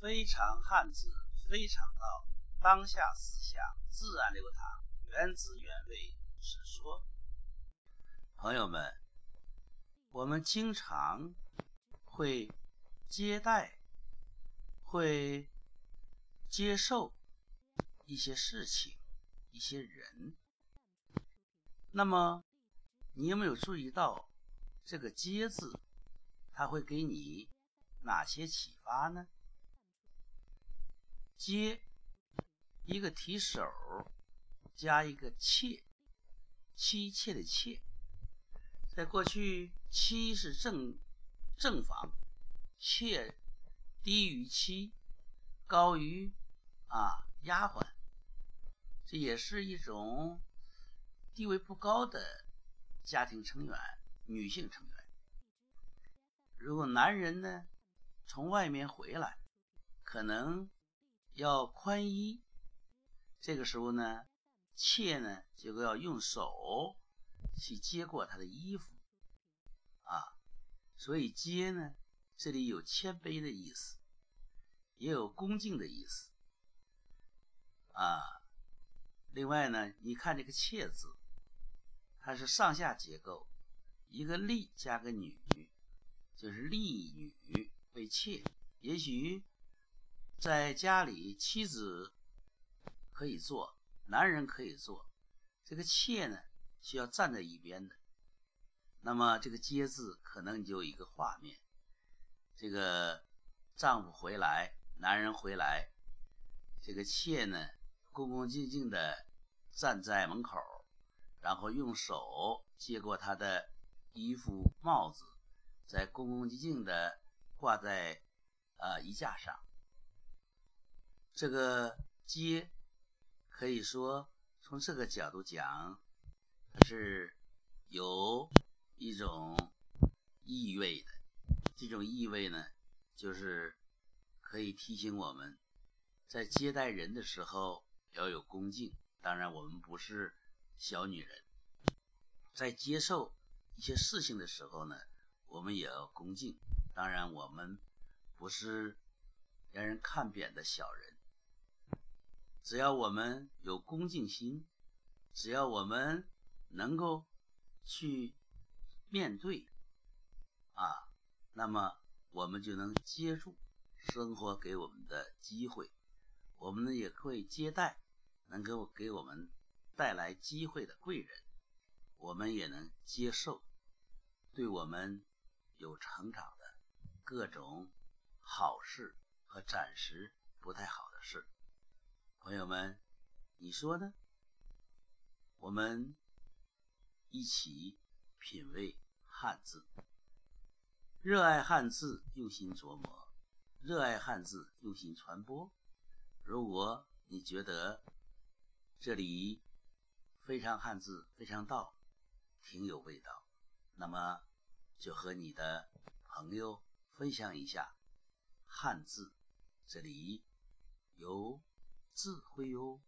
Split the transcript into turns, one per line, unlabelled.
非常汉字，非常道，当下思想自然流淌，原汁原味直说。朋友们，我们经常会接待，会接受一些事情、一些人。那么，你有没有注意到这个“接”字，它会给你哪些启发呢？接一个提手，加一个妾，妻妾的妾。在过去，妻是正正房，妾低于妻，高于啊丫鬟，这也是一种地位不高的家庭成员，女性成员。如果男人呢从外面回来，可能。要宽衣，这个时候呢，妾呢就要用手去接过他的衣服，啊，所以接呢，这里有谦卑的意思，也有恭敬的意思，啊，另外呢，你看这个妾字，它是上下结构，一个隶加个女，就是隶女为妾，也许。在家里，妻子可以做，男人可以做，这个妾呢需要站在一边的。那么这个“接”字可能就一个画面：这个丈夫回来，男人回来，这个妾呢恭恭敬敬的站在门口，然后用手接过他的衣服、帽子，再恭恭敬敬的挂在呃衣架上。这个接，可以说从这个角度讲，它是有一种意味的。这种意味呢，就是可以提醒我们，在接待人的时候要有恭敬。当然，我们不是小女人，在接受一些事情的时候呢，我们也要恭敬。当然，我们不是让人看扁的小人。只要我们有恭敬心，只要我们能够去面对啊，那么我们就能接住生活给我们的机会，我们呢也会接待能够给我们带来机会的贵人，我们也能接受对我们有成长的各种好事和暂时不太好的事。朋友们，你说呢？我们一起品味汉字，热爱汉字，用心琢磨，热爱汉字，用心传播。如果你觉得这里非常汉字，非常道，挺有味道，那么就和你的朋友分享一下汉字，这里有。智慧哟。